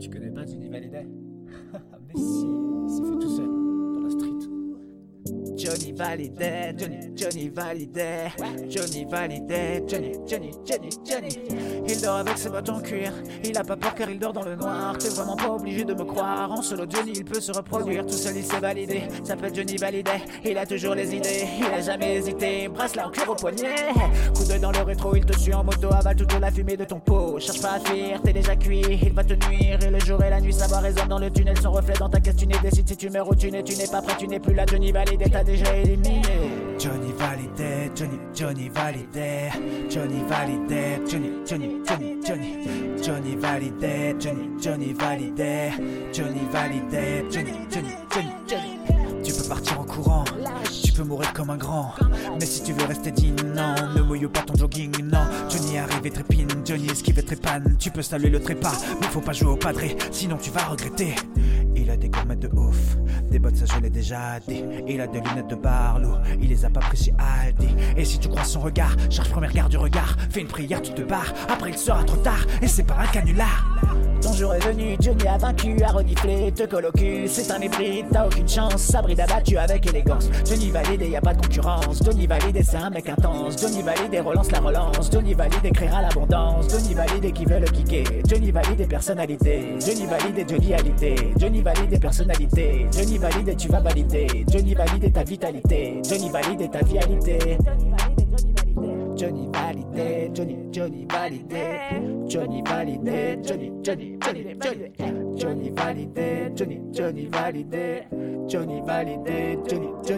Tu connais pas Johnny Hallyday Mais Johnny Hallyday, Johnny, Johnny Hallyday, Johnny Hallyday, Johnny, Johnny, Johnny, Johnny. Il dort avec ses bottes en cuir, il a pas peur car il dort dans le noir. T'es vraiment pas obligé de me croire. En solo, Johnny, il peut se reproduire. Tout seul, il s'est validé. S'appelle Johnny Hallyday, il a toujours les idées, il a jamais hésité. Bracelet en cuir au poignet. Coup d'œil dans le rétro, il te suit en moto, avale toute la fumée de ton pot. Cherche pas à fuir, t'es déjà cuit, il va te nuire. Et le jour et la nuit, savoir résonne dans le tunnel. Son reflet dans ta caisse, tu n'es décide si tu meurs ou tu n'es, tu n'es pas prêt, tu n'es plus là. Johnny Hallyday, t'as déjà Johnny Validé, Johnny, Johnny Validé, Johnny Validé, Johnny, Johnny, Johnny, Johnny, Johnny Validé, Johnny, Johnny Validé, Johnny Validé, Johnny, Johnny, Johnny, Johnny. Tu peux partir en courant, tu peux mourir comme un grand. Mais si tu veux rester digne, non, ne mouille pas ton jogging, non. Johnny arrive et trépine, Johnny esquive et trépane. Tu peux saluer le trépas, mais faut pas jouer au padré, sinon tu vas regretter. Des gourmettes de ouf, des bottes ça je l'ai déjà dit. Il a des lunettes de Barlow, il les a pas pris chez Aldi. Et si tu crois son regard, charge premier regard du regard. Fais une prière, tu te barres, après il sera trop tard. Et c'est pas un canular. Jour est venu, Johnny a vaincu, a reniflé, te cul, c'est un hybride, t'as aucune chance, Sabrina abattu avec élégance. Johnny valide y a pas de concurrence, Johnny valide c'est un mec intense, Johnny valide relance la relance, Johnny valide créera l'abondance, Johnny valide qui veut le kicker, Johnny valide personnalité, Johnny valide Johnny alité, Johnny valide personnalité, Johnny valide tu vas valider, Johnny valide ta vitalité, Johnny valide ta vitalité. Johnny ジョニーバリデジョニージョニーバリデジョニーバリデジョニージョニージョニージョニージョニーバリデージョニージョニーバリデージョニーバリデージョニージョニー